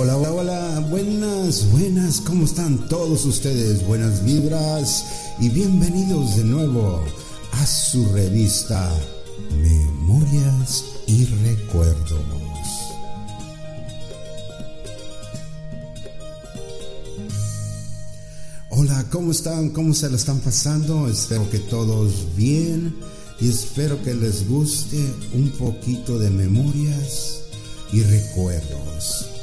Hola, hola, hola, buenas, buenas, ¿cómo están todos ustedes? Buenas vibras y bienvenidos de nuevo a su revista Memorias y Recuerdos. Hola, ¿cómo están? ¿Cómo se lo están pasando? Espero que todos bien y espero que les guste un poquito de memorias y recuerdos.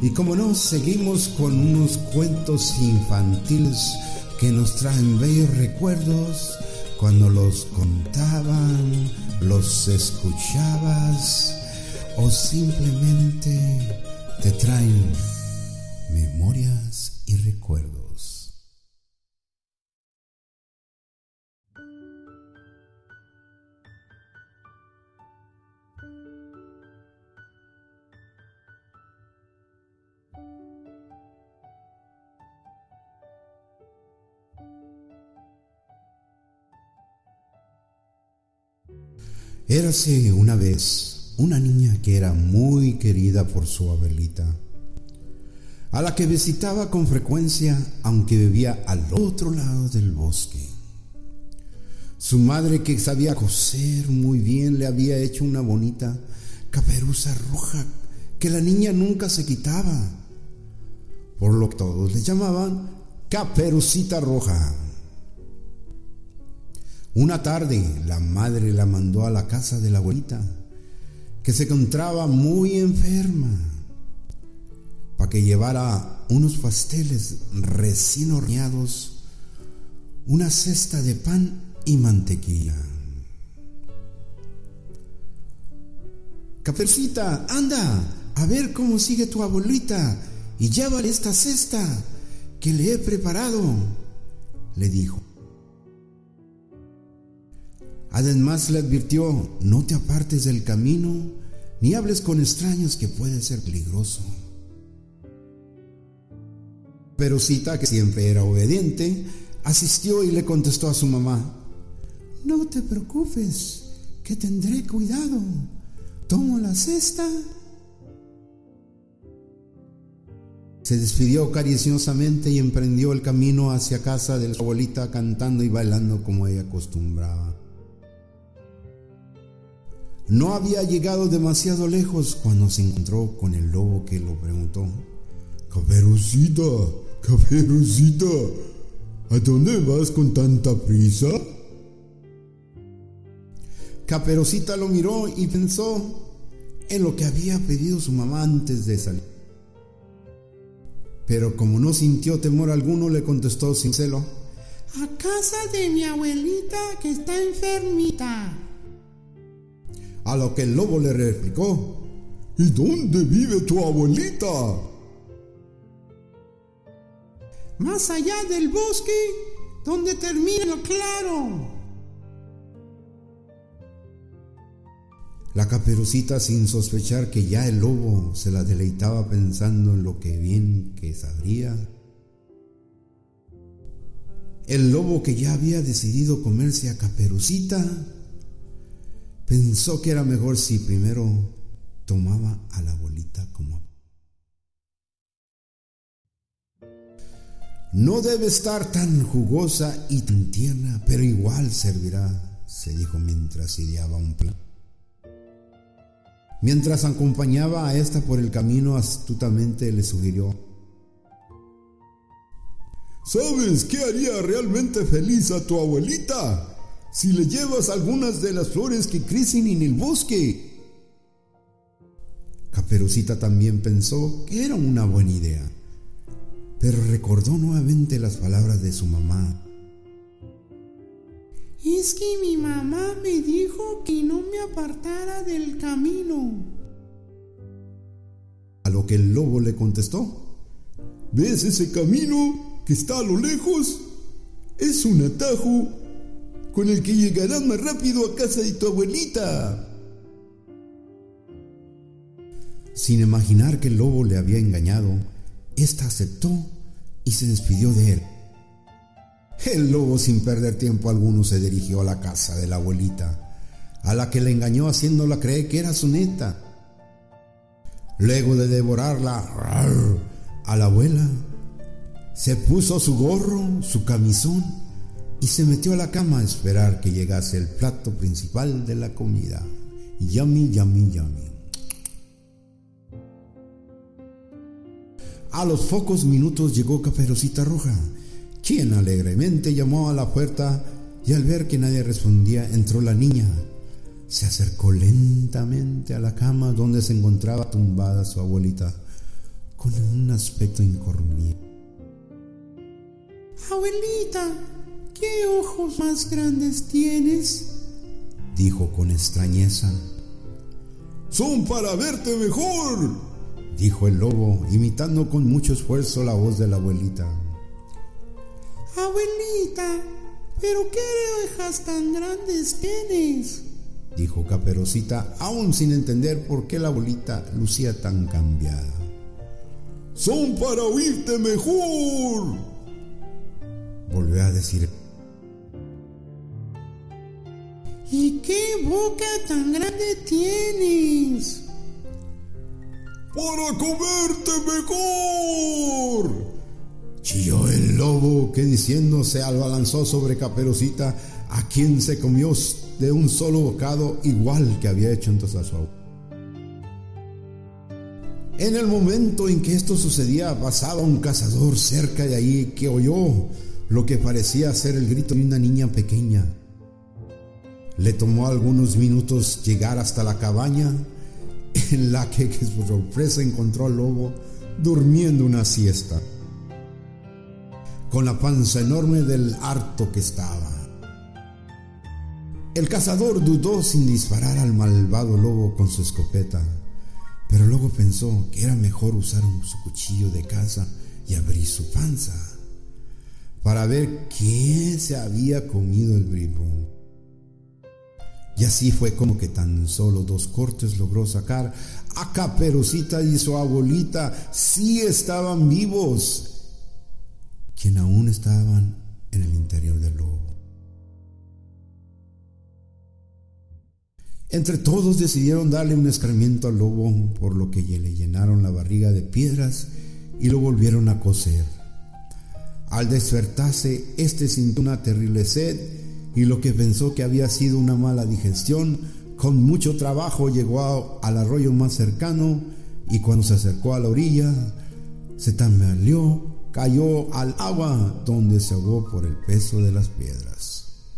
Y como no, seguimos con unos cuentos infantiles que nos traen bellos recuerdos cuando los contaban, los escuchabas o simplemente te traen memorias y recuerdos. Érase una vez una niña que era muy querida por su abuelita, a la que visitaba con frecuencia aunque vivía al otro lado del bosque. Su madre, que sabía coser muy bien, le había hecho una bonita caperuza roja que la niña nunca se quitaba, por lo que todos le llamaban caperucita roja. Una tarde la madre la mandó a la casa de la abuelita, que se encontraba muy enferma, para que llevara unos pasteles recién horneados, una cesta de pan y mantequilla. Capercita, anda, a ver cómo sigue tu abuelita y llévale esta cesta que le he preparado, le dijo. Además le advirtió, no te apartes del camino, ni hables con extraños que puede ser peligroso. Pero Cita, que siempre era obediente, asistió y le contestó a su mamá, no te preocupes, que tendré cuidado. Tomo la cesta. Se despidió cariñosamente y emprendió el camino hacia casa de su abuelita cantando y bailando como ella acostumbraba. No había llegado demasiado lejos cuando se encontró con el lobo que lo preguntó. Caperucita, caperucita, ¿a dónde vas con tanta prisa? Caperucita lo miró y pensó en lo que había pedido su mamá antes de salir. Pero como no sintió temor alguno, le contestó sin celo. A casa de mi abuelita que está enfermita. A lo que el lobo le replicó, ¿Y dónde vive tu abuelita? Más allá del bosque, donde termina lo claro. La caperucita, sin sospechar que ya el lobo se la deleitaba pensando en lo que bien que sabría, el lobo que ya había decidido comerse a Caperucita, pensó que era mejor si primero tomaba a la abuelita como... No debe estar tan jugosa y tan tierna, pero igual servirá, se dijo mientras ideaba un plan. Mientras acompañaba a esta por el camino, astutamente le sugirió, ¿Sabes qué haría realmente feliz a tu abuelita? Si le llevas algunas de las flores que crecen en el bosque. Caperucita también pensó que era una buena idea, pero recordó nuevamente las palabras de su mamá. Es que mi mamá me dijo que no me apartara del camino. A lo que el lobo le contestó, ¿ves ese camino que está a lo lejos? Es un atajo con el que llegarás más rápido a casa de tu abuelita. Sin imaginar que el lobo le había engañado, ésta aceptó y se despidió de él. El lobo sin perder tiempo alguno se dirigió a la casa de la abuelita, a la que le engañó haciéndola creer que era su neta. Luego de devorarla a la abuela, se puso su gorro, su camisón y se metió a la cama a esperar que llegase el plato principal de la comida. Yummy, yummy, yummy. A los pocos minutos llegó Caperucita Roja, quien alegremente llamó a la puerta y al ver que nadie respondía entró la niña. Se acercó lentamente a la cama donde se encontraba tumbada su abuelita con un aspecto incornible. Abuelita, ¿qué ojos más grandes tienes? dijo con extrañeza. Son para verte mejor, dijo el lobo, imitando con mucho esfuerzo la voz de la abuelita. Abuelita, ¿pero qué orejas tan grandes tienes? dijo Caperucita, aún sin entender por qué la abuelita lucía tan cambiada. Son para oírte mejor. Volvió a decir. ¿Y qué boca tan grande tienes? Para comerte mejor. Chilló el lobo que diciendo se abalanzó sobre Caperucita, a quien se comió de un solo bocado igual que había hecho su abuelo. En el momento en que esto sucedía, pasaba un cazador cerca de ahí que oyó lo que parecía ser el grito de una niña pequeña. Le tomó algunos minutos llegar hasta la cabaña en la que, que su sorpresa encontró al lobo durmiendo una siesta, con la panza enorme del harto que estaba. El cazador dudó sin disparar al malvado lobo con su escopeta pero luego pensó que era mejor usar un, su cuchillo de caza y abrir su panza para ver qué se había comido el bribón. Y así fue como que tan solo dos cortes logró sacar a Caperucita y su abuelita, sí estaban vivos, quien aún estaban en el interior del lobo. Entre todos decidieron darle un escarmiento al lobo, por lo que le llenaron la barriga de piedras y lo volvieron a coser. Al despertarse, este sintió una terrible sed y lo que pensó que había sido una mala digestión, con mucho trabajo llegó al arroyo más cercano y cuando se acercó a la orilla, se tambaleó, cayó al agua donde se ahogó por el peso de las piedras.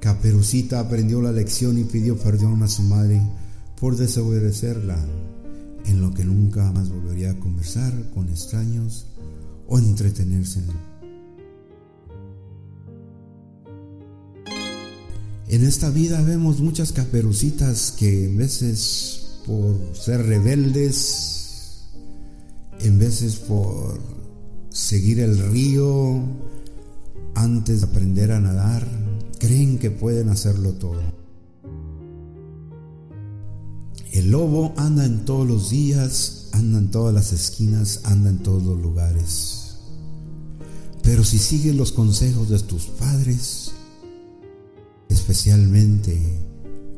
Caperucita aprendió la lección y pidió perdón a su madre por desobedecerla, en lo que nunca más volvería a conversar con extraños o entretenerse en él. En esta vida vemos muchas caperucitas que en veces por ser rebeldes, en veces por seguir el río antes de aprender a nadar, creen que pueden hacerlo todo. El lobo anda en todos los días, anda en todas las esquinas, anda en todos los lugares. Pero si sigues los consejos de tus padres, especialmente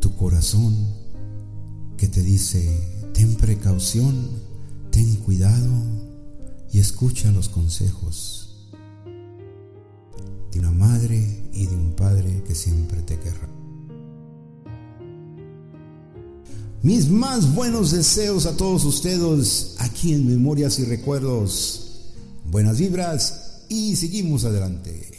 tu corazón que te dice, ten precaución, ten cuidado y escucha los consejos de una madre y de un padre que siempre te querrá. Mis más buenos deseos a todos ustedes aquí en Memorias y Recuerdos. Buenas vibras y seguimos adelante.